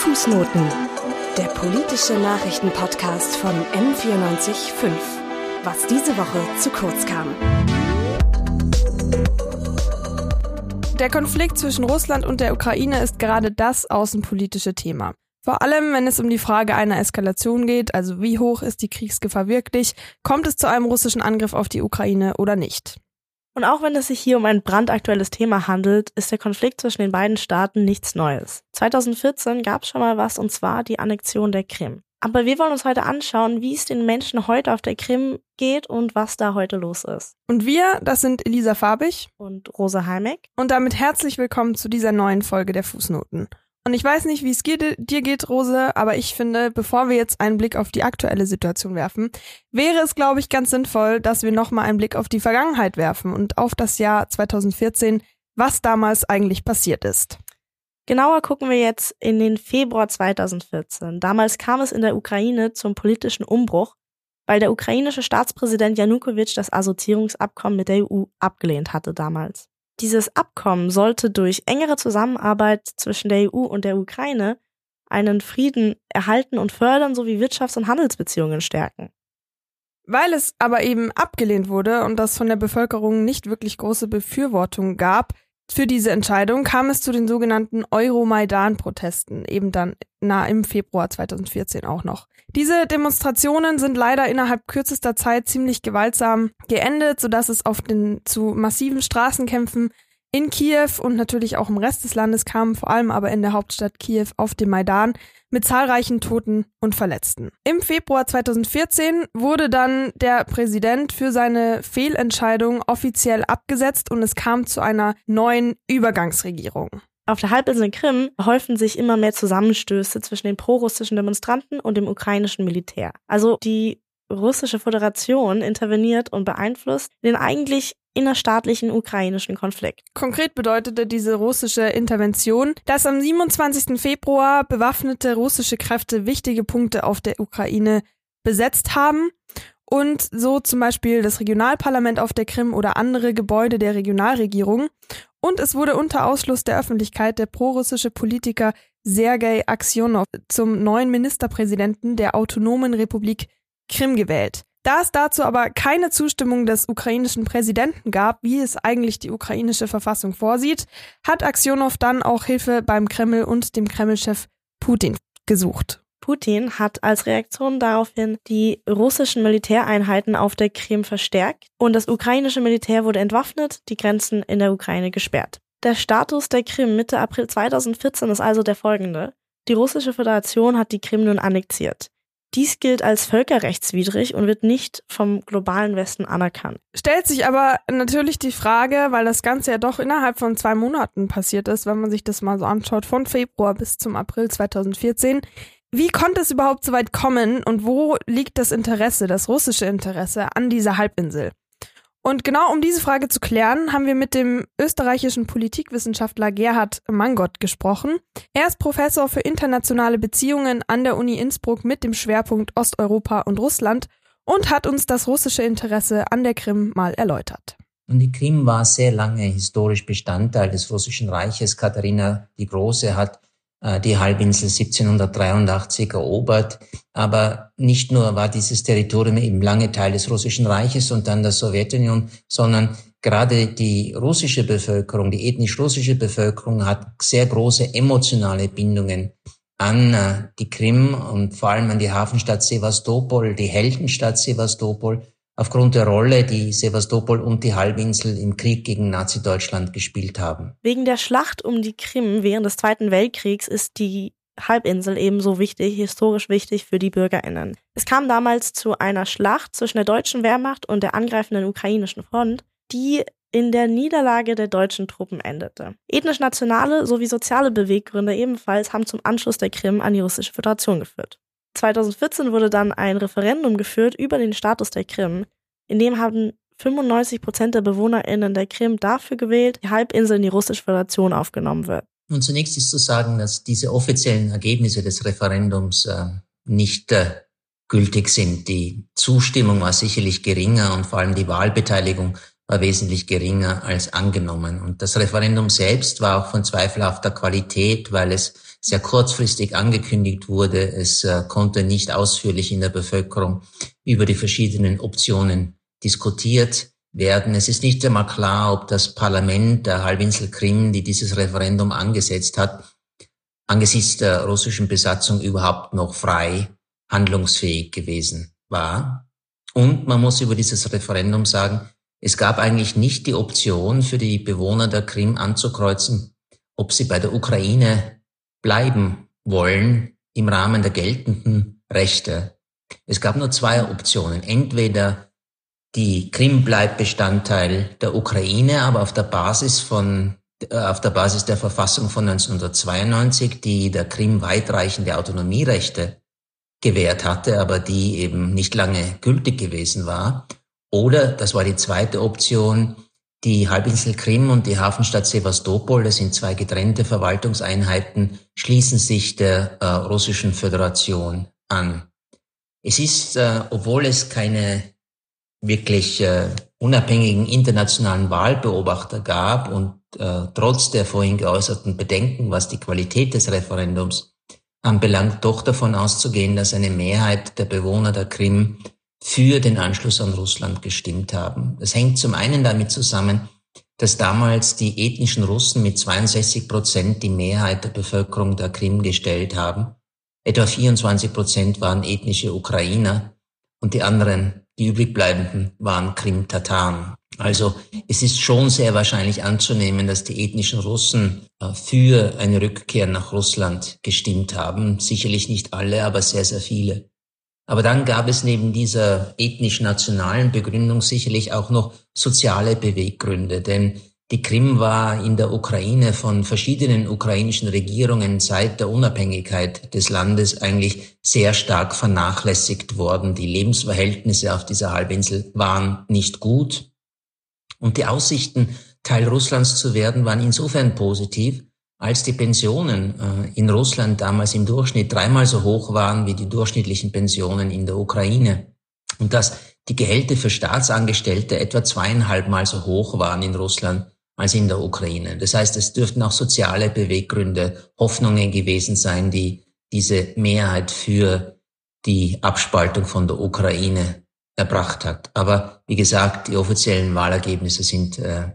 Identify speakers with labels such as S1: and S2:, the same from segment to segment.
S1: Fußnoten, der politische Nachrichtenpodcast von M945. Was diese Woche zu kurz kam.
S2: Der Konflikt zwischen Russland und der Ukraine ist gerade das außenpolitische Thema. Vor allem, wenn es um die Frage einer Eskalation geht, also wie hoch ist die Kriegsgefahr wirklich, kommt es zu einem russischen Angriff auf die Ukraine oder nicht.
S3: Und auch wenn es sich hier um ein brandaktuelles Thema handelt, ist der Konflikt zwischen den beiden Staaten nichts Neues. 2014 gab es schon mal was, und zwar die Annexion der Krim. Aber wir wollen uns heute anschauen, wie es den Menschen heute auf der Krim geht und was da heute los ist.
S2: Und wir, das sind Elisa Fabich
S3: und Rosa Heimek.
S2: Und damit herzlich willkommen zu dieser neuen Folge der Fußnoten. Und ich weiß nicht, wie es dir geht, Rose, aber ich finde, bevor wir jetzt einen Blick auf die aktuelle Situation werfen, wäre es, glaube ich, ganz sinnvoll, dass wir nochmal einen Blick auf die Vergangenheit werfen und auf das Jahr 2014, was damals eigentlich passiert ist.
S3: Genauer gucken wir jetzt in den Februar 2014. Damals kam es in der Ukraine zum politischen Umbruch, weil der ukrainische Staatspräsident Janukowitsch das Assoziierungsabkommen mit der EU abgelehnt hatte damals. Dieses Abkommen sollte durch engere Zusammenarbeit zwischen der EU und der Ukraine einen Frieden erhalten und fördern sowie Wirtschafts- und Handelsbeziehungen stärken.
S2: Weil es aber eben abgelehnt wurde und das von der Bevölkerung nicht wirklich große Befürwortung gab, für diese Entscheidung kam es zu den sogenannten Euromaidan-Protesten, eben dann na im Februar 2014 auch noch. Diese Demonstrationen sind leider innerhalb kürzester Zeit ziemlich gewaltsam geendet, sodass es auf den zu massiven Straßenkämpfen in Kiew und natürlich auch im Rest des Landes kam, vor allem aber in der Hauptstadt Kiew auf dem Maidan mit zahlreichen Toten und Verletzten. Im Februar 2014 wurde dann der Präsident für seine Fehlentscheidung offiziell abgesetzt und es kam zu einer neuen Übergangsregierung.
S3: Auf der Halbinsel Krim häufen sich immer mehr Zusammenstöße zwischen den prorussischen Demonstranten und dem ukrainischen Militär. Also die russische Föderation interveniert und beeinflusst den eigentlich innerstaatlichen ukrainischen Konflikt.
S2: Konkret bedeutete diese russische Intervention, dass am 27. Februar bewaffnete russische Kräfte wichtige Punkte auf der Ukraine besetzt haben und so zum Beispiel das Regionalparlament auf der Krim oder andere Gebäude der Regionalregierung. Und es wurde unter Ausschluss der Öffentlichkeit der prorussische Politiker Sergei Aksionow zum neuen Ministerpräsidenten der autonomen Republik Krim gewählt. Da es dazu aber keine Zustimmung des ukrainischen Präsidenten gab, wie es eigentlich die ukrainische Verfassung vorsieht, hat Aksionow dann auch Hilfe beim Kreml und dem Kremlchef Putin gesucht.
S3: Putin hat als Reaktion daraufhin die russischen Militäreinheiten auf der Krim verstärkt und das ukrainische Militär wurde entwaffnet, die Grenzen in der Ukraine gesperrt. Der Status der Krim Mitte April 2014 ist also der folgende. Die russische Föderation hat die Krim nun annexiert. Dies gilt als völkerrechtswidrig und wird nicht vom globalen Westen anerkannt.
S2: Stellt sich aber natürlich die Frage, weil das Ganze ja doch innerhalb von zwei Monaten passiert ist, wenn man sich das mal so anschaut, von Februar bis zum April 2014. Wie konnte es überhaupt so weit kommen und wo liegt das Interesse, das russische Interesse an dieser Halbinsel? Und genau um diese Frage zu klären, haben wir mit dem österreichischen Politikwissenschaftler Gerhard Mangott gesprochen. Er ist Professor für internationale Beziehungen an der Uni Innsbruck mit dem Schwerpunkt Osteuropa und Russland und hat uns das russische Interesse an der Krim mal erläutert.
S4: Und die Krim war sehr lange historisch Bestandteil des russischen Reiches. Katharina die Große hat die Halbinsel 1783 erobert. Aber nicht nur war dieses Territorium eben lange Teil des Russischen Reiches und dann der Sowjetunion, sondern gerade die russische Bevölkerung, die ethnisch russische Bevölkerung hat sehr große emotionale Bindungen an äh, die Krim und vor allem an die Hafenstadt Sevastopol, die Heldenstadt Sevastopol aufgrund der Rolle, die Sevastopol und die Halbinsel im Krieg gegen Nazi-Deutschland gespielt haben.
S3: Wegen der Schlacht um die Krim während des Zweiten Weltkriegs ist die Halbinsel ebenso wichtig, historisch wichtig für die BürgerInnen. Es kam damals zu einer Schlacht zwischen der deutschen Wehrmacht und der angreifenden ukrainischen Front, die in der Niederlage der deutschen Truppen endete. Ethnisch-nationale sowie soziale Beweggründe ebenfalls haben zum Anschluss der Krim an die russische Föderation geführt. 2014 wurde dann ein Referendum geführt über den Status der Krim. In dem haben 95 Prozent der BewohnerInnen der Krim dafür gewählt, die Halbinsel in die Russische Föderation aufgenommen wird.
S4: Und zunächst ist zu sagen, dass diese offiziellen Ergebnisse des Referendums äh, nicht äh, gültig sind. Die Zustimmung war sicherlich geringer und vor allem die Wahlbeteiligung war wesentlich geringer als angenommen. Und das Referendum selbst war auch von zweifelhafter Qualität, weil es sehr kurzfristig angekündigt wurde. Es äh, konnte nicht ausführlich in der Bevölkerung über die verschiedenen Optionen diskutiert werden. Es ist nicht einmal klar, ob das Parlament der Halbinsel Krim, die dieses Referendum angesetzt hat, angesichts der russischen Besatzung überhaupt noch frei handlungsfähig gewesen war. Und man muss über dieses Referendum sagen, es gab eigentlich nicht die Option für die Bewohner der Krim anzukreuzen, ob sie bei der Ukraine bleiben wollen im Rahmen der geltenden Rechte. Es gab nur zwei Optionen. Entweder die Krim bleibt Bestandteil der Ukraine, aber auf der Basis von äh, auf der Basis der Verfassung von 1992, die der Krim weitreichende Autonomierechte gewährt hatte, aber die eben nicht lange gültig gewesen war. Oder, das war die zweite Option, die Halbinsel Krim und die Hafenstadt Sevastopol, das sind zwei getrennte Verwaltungseinheiten, schließen sich der äh, russischen Föderation an. Es ist, äh, obwohl es keine wirklich äh, unabhängigen internationalen Wahlbeobachter gab und äh, trotz der vorhin geäußerten Bedenken, was die Qualität des Referendums anbelangt, doch davon auszugehen, dass eine Mehrheit der Bewohner der Krim für den Anschluss an Russland gestimmt haben. Das hängt zum einen damit zusammen, dass damals die ethnischen Russen mit 62 Prozent die Mehrheit der Bevölkerung der Krim gestellt haben. Etwa 24 Prozent waren ethnische Ukrainer und die anderen, die übrigbleibenden, waren Krim-Tataren. Also es ist schon sehr wahrscheinlich anzunehmen, dass die ethnischen Russen äh, für eine Rückkehr nach Russland gestimmt haben. Sicherlich nicht alle, aber sehr, sehr viele. Aber dann gab es neben dieser ethnisch-nationalen Begründung sicherlich auch noch soziale Beweggründe, denn die Krim war in der Ukraine von verschiedenen ukrainischen Regierungen seit der Unabhängigkeit des Landes eigentlich sehr stark vernachlässigt worden. Die Lebensverhältnisse auf dieser Halbinsel waren nicht gut. Und die Aussichten, Teil Russlands zu werden, waren insofern positiv, als die Pensionen äh, in Russland damals im Durchschnitt dreimal so hoch waren wie die durchschnittlichen Pensionen in der Ukraine. Und dass die Gehälter für Staatsangestellte etwa zweieinhalbmal so hoch waren in Russland als in der Ukraine. Das heißt, es dürften auch soziale Beweggründe, Hoffnungen gewesen sein, die diese Mehrheit für die Abspaltung von der Ukraine erbracht hat. Aber wie gesagt, die offiziellen Wahlergebnisse sind äh,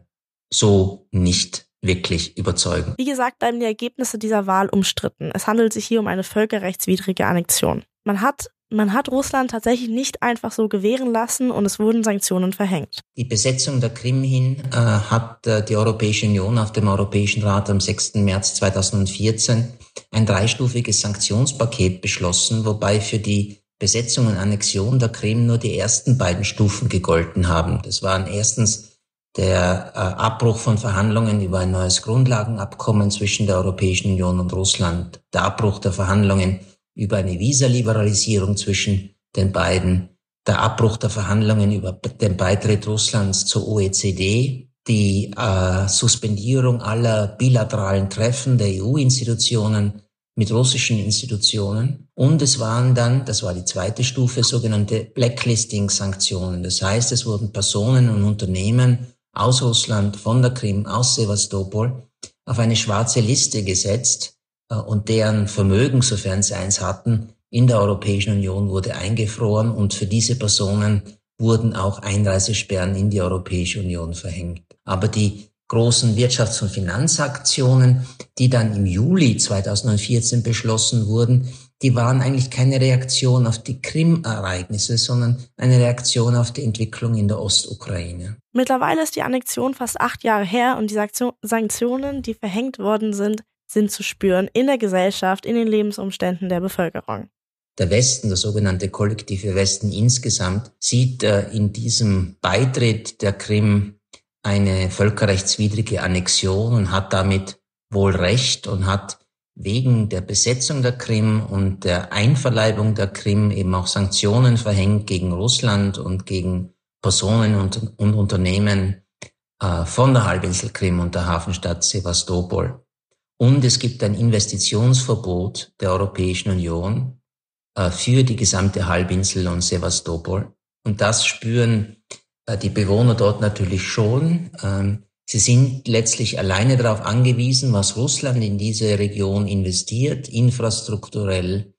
S4: so nicht wirklich überzeugen.
S3: Wie gesagt, bleiben die Ergebnisse dieser Wahl umstritten. Es handelt sich hier um eine völkerrechtswidrige Annexion. Man hat man hat Russland tatsächlich nicht einfach so gewähren lassen und es wurden Sanktionen verhängt.
S4: Die Besetzung der Krim hin äh, hat äh, die Europäische Union auf dem Europäischen Rat am 6. März 2014 ein dreistufiges Sanktionspaket beschlossen, wobei für die Besetzung und Annexion der Krim nur die ersten beiden Stufen gegolten haben. Das waren erstens der äh, Abbruch von Verhandlungen über ein neues Grundlagenabkommen zwischen der Europäischen Union und Russland, der Abbruch der Verhandlungen über eine Visaliberalisierung zwischen den beiden, der Abbruch der Verhandlungen über den Beitritt Russlands zur OECD, die äh, Suspendierung aller bilateralen Treffen der EU-Institutionen mit russischen Institutionen. Und es waren dann, das war die zweite Stufe, sogenannte Blacklisting-Sanktionen. Das heißt, es wurden Personen und Unternehmen aus Russland, von der Krim, aus Sevastopol auf eine schwarze Liste gesetzt und deren Vermögen, sofern sie eins hatten, in der Europäischen Union wurde eingefroren und für diese Personen wurden auch Einreisesperren in die Europäische Union verhängt. Aber die großen Wirtschafts- und Finanzaktionen, die dann im Juli 2014 beschlossen wurden, die waren eigentlich keine Reaktion auf die Krim-Ereignisse, sondern eine Reaktion auf die Entwicklung in der Ostukraine.
S3: Mittlerweile ist die Annexion fast acht Jahre her und die Sanktionen, die verhängt worden sind, sind zu spüren in der Gesellschaft, in den Lebensumständen der Bevölkerung.
S4: Der Westen, der sogenannte kollektive Westen insgesamt, sieht äh, in diesem Beitritt der Krim eine völkerrechtswidrige Annexion und hat damit wohl Recht und hat wegen der Besetzung der Krim und der Einverleibung der Krim eben auch Sanktionen verhängt gegen Russland und gegen Personen und, und Unternehmen äh, von der Halbinsel Krim und der Hafenstadt Sevastopol. Und es gibt ein Investitionsverbot der Europäischen Union äh, für die gesamte Halbinsel und Sevastopol. Und das spüren äh, die Bewohner dort natürlich schon. Ähm, Sie sind letztlich alleine darauf angewiesen, was Russland in diese Region investiert, infrastrukturell,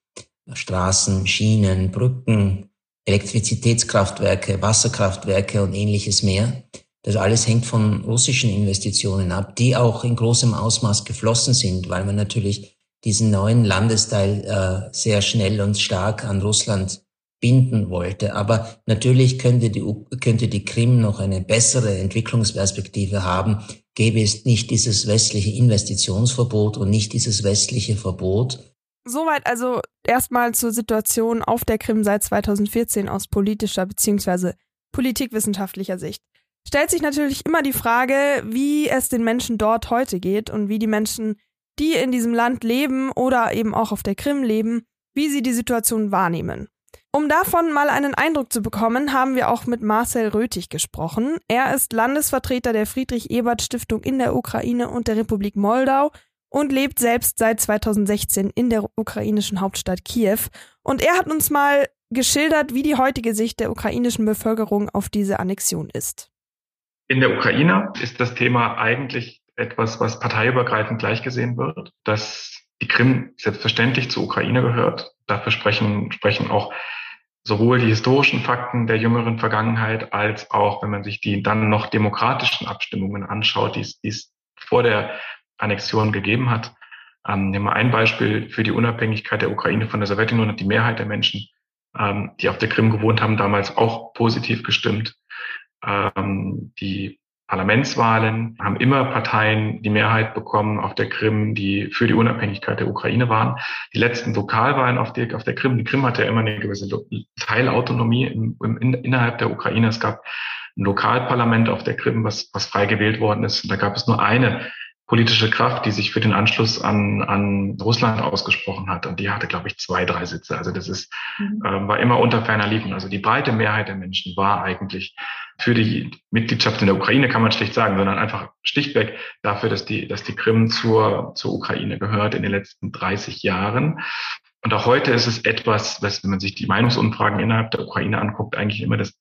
S4: Straßen, Schienen, Brücken, Elektrizitätskraftwerke, Wasserkraftwerke und ähnliches mehr. Das alles hängt von russischen Investitionen ab, die auch in großem Ausmaß geflossen sind, weil man natürlich diesen neuen Landesteil äh, sehr schnell und stark an Russland binden wollte. Aber natürlich könnte die, könnte die Krim noch eine bessere Entwicklungsperspektive haben, gäbe es nicht dieses westliche Investitionsverbot und nicht dieses westliche Verbot.
S2: Soweit also erstmal zur Situation auf der Krim seit 2014 aus politischer bzw. politikwissenschaftlicher Sicht. Stellt sich natürlich immer die Frage, wie es den Menschen dort heute geht und wie die Menschen, die in diesem Land leben oder eben auch auf der Krim leben, wie sie die Situation wahrnehmen. Um davon mal einen Eindruck zu bekommen, haben wir auch mit Marcel Rötig gesprochen. Er ist Landesvertreter der Friedrich-Ebert-Stiftung in der Ukraine und der Republik Moldau und lebt selbst seit 2016 in der ukrainischen Hauptstadt Kiew. Und er hat uns mal geschildert, wie die heutige Sicht der ukrainischen Bevölkerung auf diese Annexion ist.
S5: In der Ukraine ist das Thema eigentlich etwas, was parteiübergreifend gleichgesehen wird, dass die Krim selbstverständlich zur Ukraine gehört. Dafür sprechen, sprechen auch sowohl die historischen Fakten der jüngeren Vergangenheit als auch, wenn man sich die dann noch demokratischen Abstimmungen anschaut, die es, die es vor der Annexion gegeben hat. Ähm, nehmen wir ein Beispiel für die Unabhängigkeit der Ukraine von der Sowjetunion hat die Mehrheit der Menschen, ähm, die auf der Krim gewohnt haben, damals auch positiv gestimmt. Ähm, die Parlamentswahlen haben immer Parteien die Mehrheit bekommen auf der Krim, die für die Unabhängigkeit der Ukraine waren. Die letzten Lokalwahlen auf, die, auf der Krim, die Krim hatte ja immer eine gewisse Teilautonomie im, im, in, innerhalb der Ukraine. Es gab ein Lokalparlament auf der Krim, was, was frei gewählt worden ist. Und da gab es nur eine politische Kraft, die sich für den Anschluss an, an Russland ausgesprochen hat. Und die hatte, glaube ich, zwei, drei Sitze. Also das ist, mhm. äh, war immer unter ferner Liefen. Also die breite Mehrheit der Menschen war eigentlich für die Mitgliedschaft in der Ukraine, kann man schlicht sagen, sondern einfach stichtweg dafür, dass die, dass die Krim zur, zur Ukraine gehört in den letzten 30 Jahren. Und auch heute ist es etwas, was, wenn man sich die Meinungsumfragen innerhalb der Ukraine anguckt, eigentlich immer das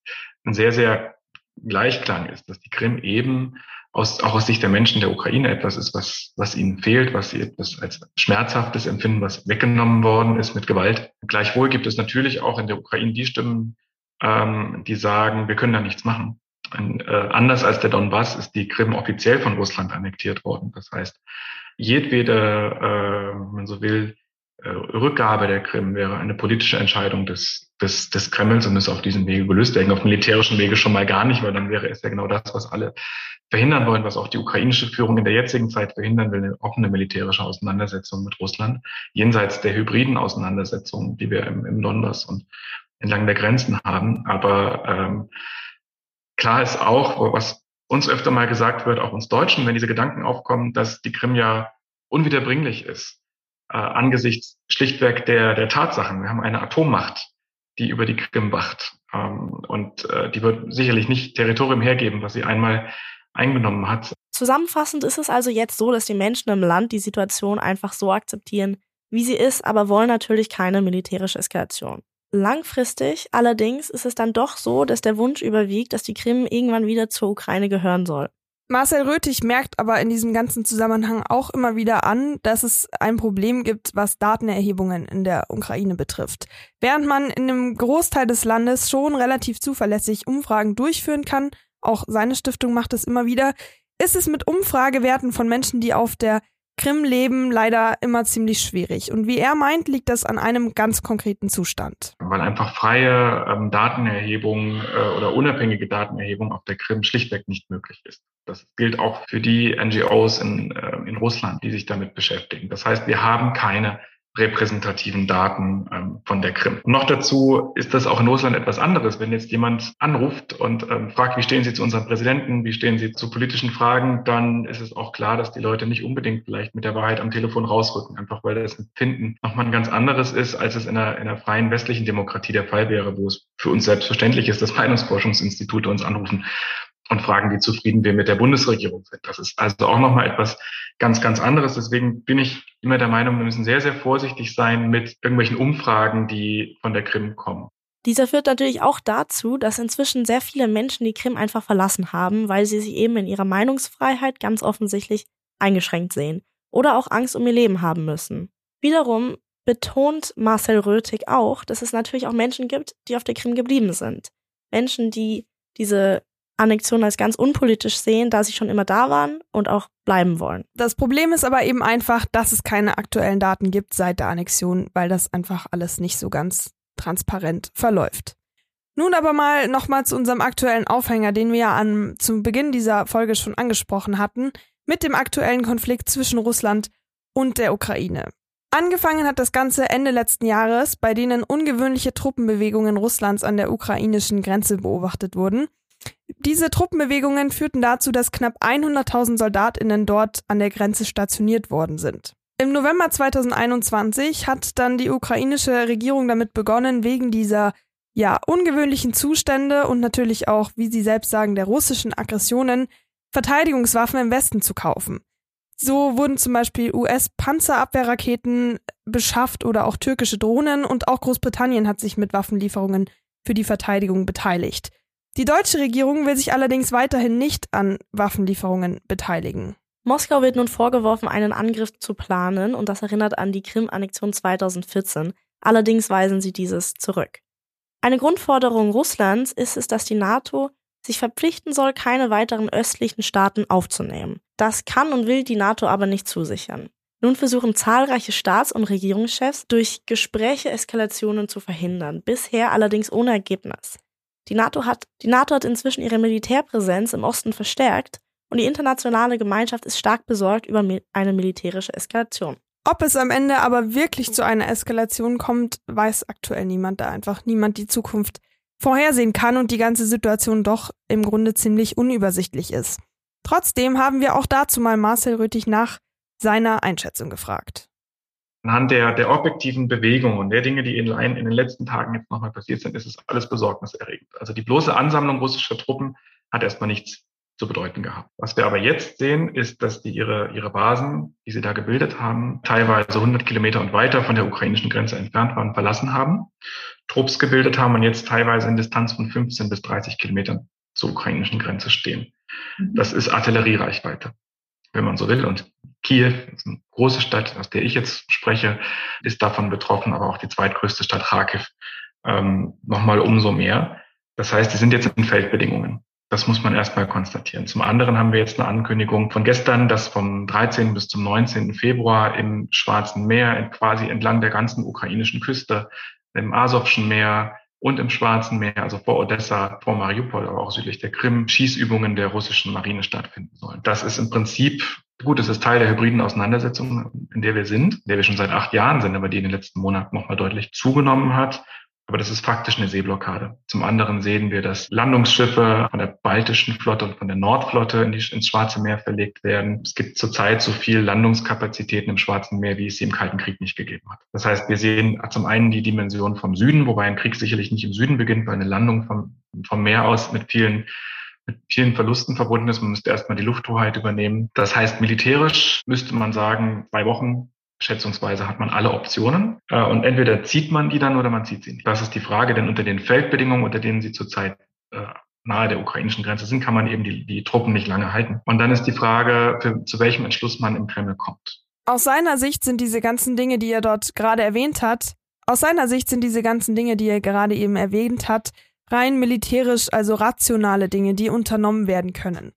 S5: ein sehr, sehr Gleichklang ist, dass die Krim eben aus, auch aus Sicht der Menschen der Ukraine etwas ist, was, was ihnen fehlt, was sie etwas als schmerzhaftes empfinden, was weggenommen worden ist mit Gewalt. Gleichwohl gibt es natürlich auch in der Ukraine die Stimmen, ähm, die sagen, wir können da nichts machen. Und, äh, anders als der Donbass ist die Krim offiziell von Russland annektiert worden. Das heißt, jedwede, äh, wenn man so will, äh, Rückgabe der Krim wäre eine politische Entscheidung des, des, des Kremls und ist auf diesem Wege gelöst werden. Auf militärischen Wege schon mal gar nicht, weil dann wäre es ja genau das, was alle verhindern wollen, was auch die ukrainische Führung in der jetzigen Zeit verhindern will, eine offene militärische Auseinandersetzung mit Russland, jenseits der hybriden Auseinandersetzungen, die wir im, im Donbass und entlang der Grenzen haben. Aber ähm, klar ist auch, was uns öfter mal gesagt wird, auch uns Deutschen, wenn diese Gedanken aufkommen, dass die Krim ja unwiederbringlich ist, äh, angesichts schlichtweg der, der Tatsachen. Wir haben eine Atommacht, die über die Krim wacht. Ähm, und äh, die wird sicherlich nicht Territorium hergeben, was sie einmal eingenommen hat.
S3: Zusammenfassend ist es also jetzt so, dass die Menschen im Land die Situation einfach so akzeptieren, wie sie ist, aber wollen natürlich keine militärische Eskalation. Langfristig allerdings ist es dann doch so, dass der Wunsch überwiegt, dass die Krim irgendwann wieder zur Ukraine gehören soll.
S2: Marcel Röthig merkt aber in diesem ganzen Zusammenhang auch immer wieder an, dass es ein Problem gibt, was Datenerhebungen in der Ukraine betrifft. Während man in einem Großteil des Landes schon relativ zuverlässig Umfragen durchführen kann, auch seine Stiftung macht es immer wieder, ist es mit Umfragewerten von Menschen, die auf der Krim leben, leider immer ziemlich schwierig. Und wie er meint, liegt das an einem ganz konkreten Zustand.
S5: Weil einfach freie ähm, Datenerhebung äh, oder unabhängige Datenerhebung auf der Krim schlichtweg nicht möglich ist. Das gilt auch für die NGOs in, äh, in Russland, die sich damit beschäftigen. Das heißt, wir haben keine repräsentativen Daten ähm, von der Krim. noch dazu ist das auch in Russland etwas anderes. Wenn jetzt jemand anruft und ähm, fragt, wie stehen Sie zu unserem Präsidenten, wie stehen Sie zu politischen Fragen, dann ist es auch klar, dass die Leute nicht unbedingt vielleicht mit der Wahrheit am Telefon rausrücken, einfach weil das Empfinden nochmal ein ganz anderes ist, als es in einer, in einer freien westlichen Demokratie der Fall wäre, wo es für uns selbstverständlich ist, dass Meinungsforschungsinstitute uns anrufen und fragen, wie zufrieden wir mit der Bundesregierung sind. Das ist also auch nochmal etwas ganz, ganz anderes. Deswegen bin ich immer der Meinung, wir müssen sehr, sehr vorsichtig sein mit irgendwelchen Umfragen, die von der Krim kommen.
S3: Dieser führt natürlich auch dazu, dass inzwischen sehr viele Menschen die Krim einfach verlassen haben, weil sie sich eben in ihrer Meinungsfreiheit ganz offensichtlich eingeschränkt sehen oder auch Angst um ihr Leben haben müssen. Wiederum betont Marcel Rötig auch, dass es natürlich auch Menschen gibt, die auf der Krim geblieben sind. Menschen, die diese Annexion als ganz unpolitisch sehen, da sie schon immer da waren und auch bleiben wollen.
S2: Das Problem ist aber eben einfach, dass es keine aktuellen Daten gibt seit der Annexion, weil das einfach alles nicht so ganz transparent verläuft. Nun aber mal nochmal zu unserem aktuellen Aufhänger, den wir ja an, zum Beginn dieser Folge schon angesprochen hatten, mit dem aktuellen Konflikt zwischen Russland und der Ukraine. Angefangen hat das Ganze Ende letzten Jahres, bei denen ungewöhnliche Truppenbewegungen Russlands an der ukrainischen Grenze beobachtet wurden. Diese Truppenbewegungen führten dazu, dass knapp 100.000 Soldatinnen dort an der Grenze stationiert worden sind. Im November 2021 hat dann die ukrainische Regierung damit begonnen, wegen dieser ja ungewöhnlichen Zustände und natürlich auch, wie sie selbst sagen, der russischen Aggressionen Verteidigungswaffen im Westen zu kaufen. So wurden zum Beispiel US-Panzerabwehrraketen beschafft oder auch türkische Drohnen und auch Großbritannien hat sich mit Waffenlieferungen für die Verteidigung beteiligt. Die deutsche Regierung will sich allerdings weiterhin nicht an Waffenlieferungen beteiligen.
S3: Moskau wird nun vorgeworfen, einen Angriff zu planen und das erinnert an die Krim-Annexion 2014. Allerdings weisen sie dieses zurück. Eine Grundforderung Russlands ist es, dass die NATO sich verpflichten soll, keine weiteren östlichen Staaten aufzunehmen. Das kann und will die NATO aber nicht zusichern. Nun versuchen zahlreiche Staats- und Regierungschefs durch Gespräche Eskalationen zu verhindern, bisher allerdings ohne Ergebnis. Die NATO hat, die NATO hat inzwischen ihre Militärpräsenz im Osten verstärkt und die internationale Gemeinschaft ist stark besorgt über eine militärische Eskalation.
S2: Ob es am Ende aber wirklich zu einer Eskalation kommt, weiß aktuell niemand, da einfach niemand die Zukunft vorhersehen kann und die ganze Situation doch im Grunde ziemlich unübersichtlich ist. Trotzdem haben wir auch dazu mal Marcel Rötig nach seiner Einschätzung gefragt.
S5: Anhand der, der objektiven Bewegung und der Dinge, die in, in den letzten Tagen jetzt nochmal passiert sind, ist es alles besorgniserregend. Also die bloße Ansammlung russischer Truppen hat erstmal nichts zu bedeuten gehabt. Was wir aber jetzt sehen, ist, dass die ihre, ihre Basen, die sie da gebildet haben, teilweise 100 Kilometer und weiter von der ukrainischen Grenze entfernt waren, verlassen haben, Trupps gebildet haben und jetzt teilweise in Distanz von 15 bis 30 Kilometern zur ukrainischen Grenze stehen. Mhm. Das ist Artilleriereichweite, wenn man so will. Und Kiew, ist eine große Stadt, aus der ich jetzt spreche, ist davon betroffen, aber auch die zweitgrößte Stadt Kharkiv ähm, nochmal umso mehr. Das heißt, die sind jetzt in Feldbedingungen. Das muss man erstmal konstatieren. Zum anderen haben wir jetzt eine Ankündigung von gestern, dass vom 13. bis zum 19. Februar im Schwarzen Meer, quasi entlang der ganzen ukrainischen Küste, im Asowschen Meer und im Schwarzen Meer, also vor Odessa, vor Mariupol, aber auch südlich der Krim, Schießübungen der russischen Marine stattfinden sollen. Das ist im Prinzip Gut, es ist Teil der hybriden Auseinandersetzung, in der wir sind, in der wir schon seit acht Jahren sind, aber die in den letzten Monaten nochmal deutlich zugenommen hat. Aber das ist faktisch eine Seeblockade. Zum anderen sehen wir, dass Landungsschiffe von der baltischen Flotte und von der Nordflotte in die, ins Schwarze Meer verlegt werden. Es gibt zurzeit so viel Landungskapazitäten im Schwarzen Meer, wie es sie im Kalten Krieg nicht gegeben hat. Das heißt, wir sehen zum einen die Dimension vom Süden, wobei ein Krieg sicherlich nicht im Süden beginnt, weil eine Landung vom, vom Meer aus mit vielen mit vielen Verlusten verbunden ist. Man müsste erstmal die Lufthoheit übernehmen. Das heißt, militärisch müsste man sagen, zwei Wochen schätzungsweise hat man alle Optionen äh, und entweder zieht man die dann oder man zieht sie nicht. Das ist die Frage, denn unter den Feldbedingungen, unter denen sie zurzeit äh, nahe der ukrainischen Grenze sind, kann man eben die, die Truppen nicht lange halten. Und dann ist die Frage, für, zu welchem Entschluss man im Kreml kommt.
S2: Aus seiner Sicht sind diese ganzen Dinge, die er dort gerade erwähnt hat, aus seiner Sicht sind diese ganzen Dinge, die er gerade eben erwähnt hat, rein militärisch, also rationale Dinge, die unternommen werden können.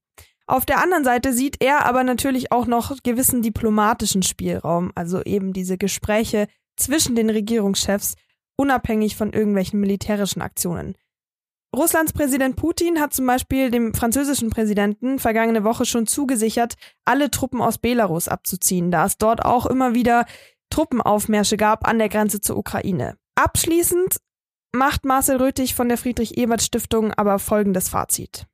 S2: Auf der anderen Seite sieht er aber natürlich auch noch gewissen diplomatischen Spielraum, also eben diese Gespräche zwischen den Regierungschefs, unabhängig von irgendwelchen militärischen Aktionen. Russlands Präsident Putin hat zum Beispiel dem französischen Präsidenten vergangene Woche schon zugesichert, alle Truppen aus Belarus abzuziehen, da es dort auch immer wieder Truppenaufmärsche gab an der Grenze zur Ukraine. Abschließend macht Marcel Röthig von der Friedrich-Ebert-Stiftung aber folgendes Fazit.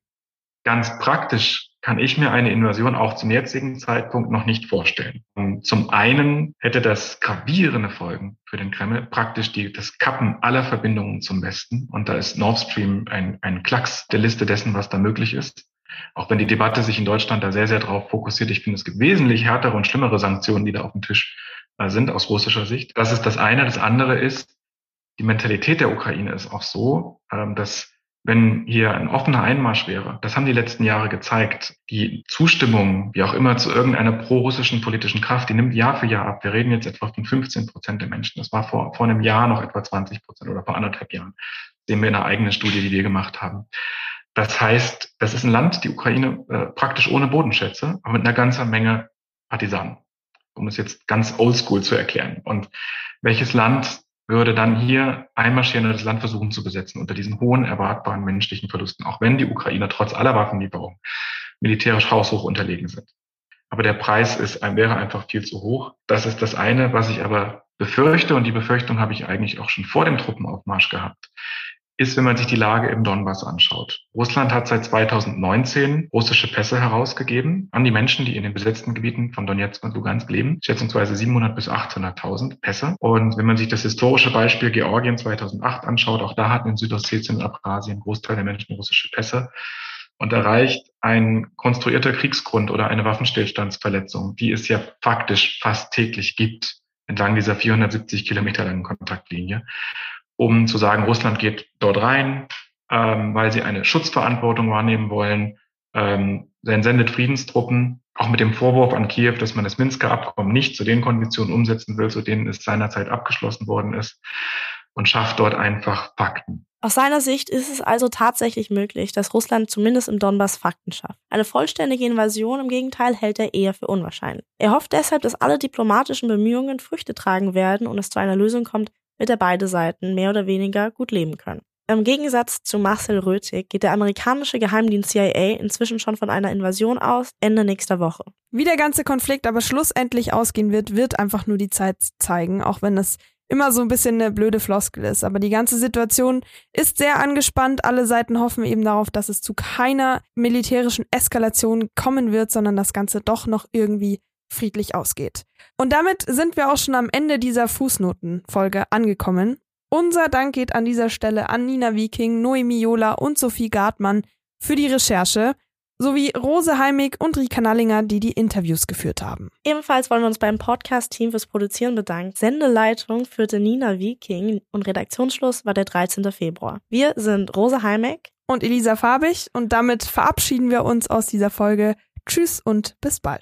S5: Ganz praktisch kann ich mir eine Invasion auch zum jetzigen Zeitpunkt noch nicht vorstellen. Zum einen hätte das gravierende Folgen für den Kreml, praktisch die, das Kappen aller Verbindungen zum Westen. Und da ist Nord Stream ein, ein Klacks der Liste dessen, was da möglich ist. Auch wenn die Debatte sich in Deutschland da sehr, sehr drauf fokussiert. Ich finde, es gibt wesentlich härtere und schlimmere Sanktionen, die da auf dem Tisch äh, sind aus russischer Sicht. Das ist das eine. Das andere ist, die Mentalität der Ukraine ist auch so, ähm, dass wenn hier ein offener Einmarsch wäre, das haben die letzten Jahre gezeigt, die Zustimmung, wie auch immer, zu irgendeiner pro-russischen politischen Kraft, die nimmt Jahr für Jahr ab. Wir reden jetzt etwa von 15 Prozent der Menschen. Das war vor, vor einem Jahr noch etwa 20 Prozent oder vor anderthalb Jahren. Sehen wir in einer eigenen Studie, die wir gemacht haben. Das heißt, das ist ein Land, die Ukraine, äh, praktisch ohne Bodenschätze, aber mit einer ganzen Menge Partisanen, um es jetzt ganz oldschool zu erklären. Und welches Land würde dann hier einmarschieren und das Land versuchen zu besetzen unter diesen hohen erwartbaren menschlichen Verlusten, auch wenn die Ukrainer trotz aller Waffenlieferungen militärisch haushoch unterlegen sind. Aber der Preis ist, wäre einfach viel zu hoch. Das ist das eine, was ich aber befürchte, und die Befürchtung habe ich eigentlich auch schon vor dem Truppenaufmarsch gehabt, ist, wenn man sich die Lage im Donbass anschaut. Russland hat seit 2019 russische Pässe herausgegeben an die Menschen, die in den besetzten Gebieten von Donetsk und Lugansk leben, schätzungsweise 700 bis 800.000 Pässe. Und wenn man sich das historische Beispiel Georgien 2008 anschaut, auch da hatten in Südossetien und Abkhazien Großteil der Menschen russische Pässe. Und da reicht ein konstruierter Kriegsgrund oder eine Waffenstillstandsverletzung, die es ja faktisch fast täglich gibt, entlang dieser 470 Kilometer langen Kontaktlinie, um zu sagen, Russland geht dort rein, ähm, weil sie eine Schutzverantwortung wahrnehmen wollen, ähm, sendet Friedenstruppen, auch mit dem Vorwurf an Kiew, dass man das Minsker Abkommen nicht zu den Konditionen umsetzen will, zu denen es seinerzeit abgeschlossen worden ist, und schafft dort einfach Fakten.
S3: Aus seiner Sicht ist es also tatsächlich möglich, dass Russland zumindest im Donbass Fakten schafft. Eine vollständige Invasion im Gegenteil hält er eher für unwahrscheinlich. Er hofft deshalb, dass alle diplomatischen Bemühungen Früchte tragen werden und es zu einer Lösung kommt, mit der beide Seiten mehr oder weniger gut leben können. Im Gegensatz zu Marcel Röthig geht der amerikanische Geheimdienst CIA inzwischen schon von einer Invasion aus Ende nächster Woche.
S2: Wie der ganze Konflikt aber schlussendlich ausgehen wird, wird einfach nur die Zeit zeigen, auch wenn es immer so ein bisschen eine blöde Floskel ist. Aber die ganze Situation ist sehr angespannt. Alle Seiten hoffen eben darauf, dass es zu keiner militärischen Eskalation kommen wird, sondern das Ganze doch noch irgendwie friedlich ausgeht. Und damit sind wir auch schon am Ende dieser Fußnotenfolge angekommen. Unser Dank geht an dieser Stelle an Nina Viking, Noemi Jola und Sophie Gartmann für die Recherche sowie Rose Heimig und Rika Nallinger, die die Interviews geführt haben.
S3: Ebenfalls wollen wir uns beim Podcast-Team fürs Produzieren bedanken. Sendeleitung führte Nina Viking und Redaktionsschluss war der 13. Februar. Wir sind Rose Heimig
S2: und Elisa Fabig und damit verabschieden wir uns aus dieser Folge. Tschüss und bis bald.